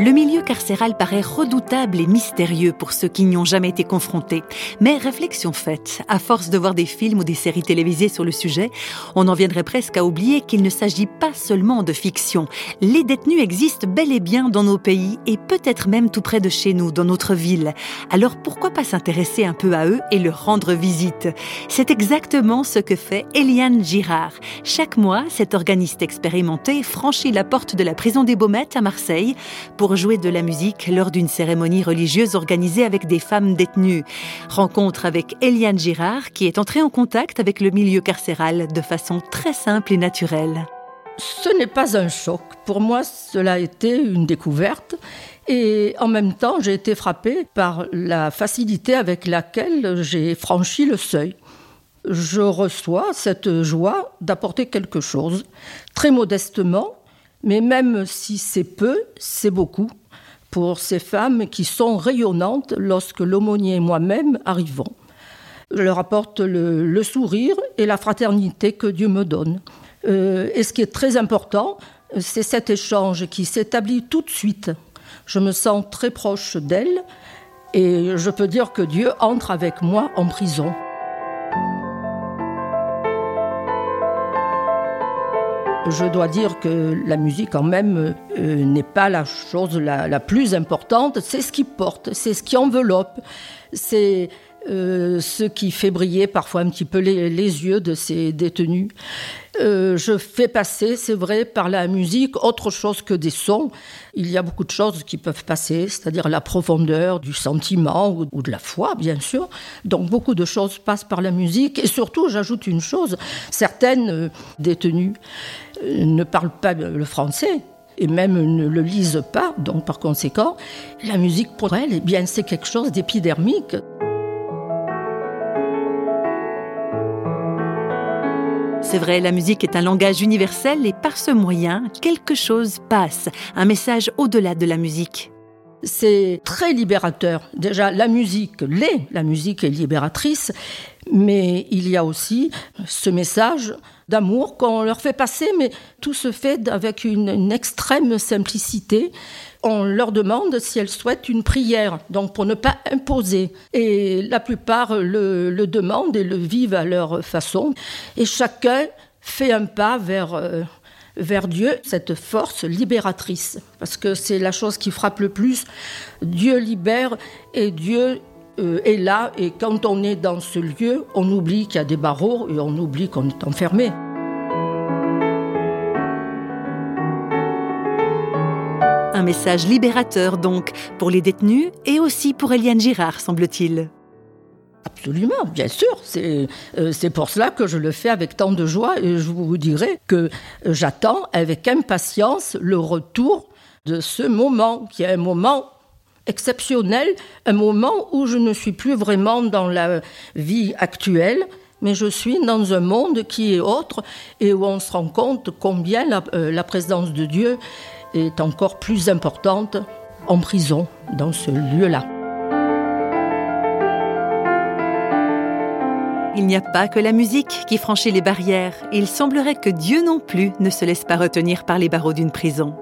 Le milieu carcéral paraît redoutable et mystérieux pour ceux qui n'y ont jamais été confrontés. Mais réflexion faite, à force de voir des films ou des séries télévisées sur le sujet, on en viendrait presque à oublier qu'il ne s'agit pas seulement de fiction. Les détenus existent bel et bien dans nos pays et peut-être même tout près de chez nous, dans notre ville. Alors pourquoi pas s'intéresser un peu à eux et leur rendre visite? C'est exactement ce que fait Eliane Girard. Chaque mois, cet organiste expérimenté franchit la porte de la prison des Baumettes à Marseille pour jouer de la musique lors d'une cérémonie religieuse organisée avec des femmes détenues. Rencontre avec Eliane Girard qui est entrée en contact avec le milieu carcéral de façon très simple et naturelle. Ce n'est pas un choc. Pour moi, cela a été une découverte. Et en même temps, j'ai été frappée par la facilité avec laquelle j'ai franchi le seuil. Je reçois cette joie d'apporter quelque chose, très modestement, mais même si c'est peu, c'est beaucoup pour ces femmes qui sont rayonnantes lorsque l'aumônier et moi-même arrivons. Je leur apporte le, sourire et la fraternité que Dieu me donne. Euh, et ce qui est très important, c'est cet échange qui s'établit tout de suite. Je me sens très proche d'elle et je peux dire que Dieu entre avec moi en prison. Je dois dire que la musique, quand même, euh, n'est pas la chose la, plus importante. C'est ce qui porte, c'est ce qui enveloppe, c'est euh, ce qui fait briller parfois un petit peu les, yeux de ces détenus. Euh, je fais passer, c'est vrai, par la musique autre chose que des sons. Il y a beaucoup de choses qui peuvent passer, c'est-à-dire la profondeur du sentiment ou, ou, de la foi, bien sûr. Donc beaucoup de choses passent par la musique. Et surtout, j'ajoute une chose, certaines détenues ne parlent pas le français et même ne le lisent pas. Donc par conséquent, la musique pour elles, eh bien, c'est quelque chose d'épidermique. C'est vrai, la musique est un langage universel et par ce moyen, quelque chose passe, un message au-delà de la musique. C'est très libérateur. Déjà, la musique l'est, la musique est libératrice, mais il y a aussi ce message d'amour qu'on leur fait passer, mais tout se fait avec une, extrême simplicité. On leur demande si elles souhaitent une prière, donc pour ne pas imposer. Et la plupart le, demandent et le vivent à leur façon. Et chacun fait un pas vers, euh, vers Dieu, cette force libératrice. Parce que c'est la chose qui frappe le plus. Dieu libère et Dieu euh, est là et quand on est dans ce lieu, on oublie qu'il y a des barreaux et on oublie qu'on est enfermé. Un message libérateur donc pour les détenus et aussi pour Eliane Girard, semble-t-il. Absolument, bien sûr. C'est euh, c'est pour cela que je le fais avec tant de joie et je vous dirai que j'attends avec impatience le retour de ce moment qui est un moment exceptionnel, un moment où je ne suis plus vraiment dans la vie actuelle, mais je suis dans un monde qui est autre et où on se rend compte combien la, euh, la présence de Dieu est encore plus importante en prison, dans ce lieu-là. Il n'y a pas que la musique qui franchit les barrières. Il semblerait que Dieu non plus ne se laisse pas retenir par les barreaux d'une prison.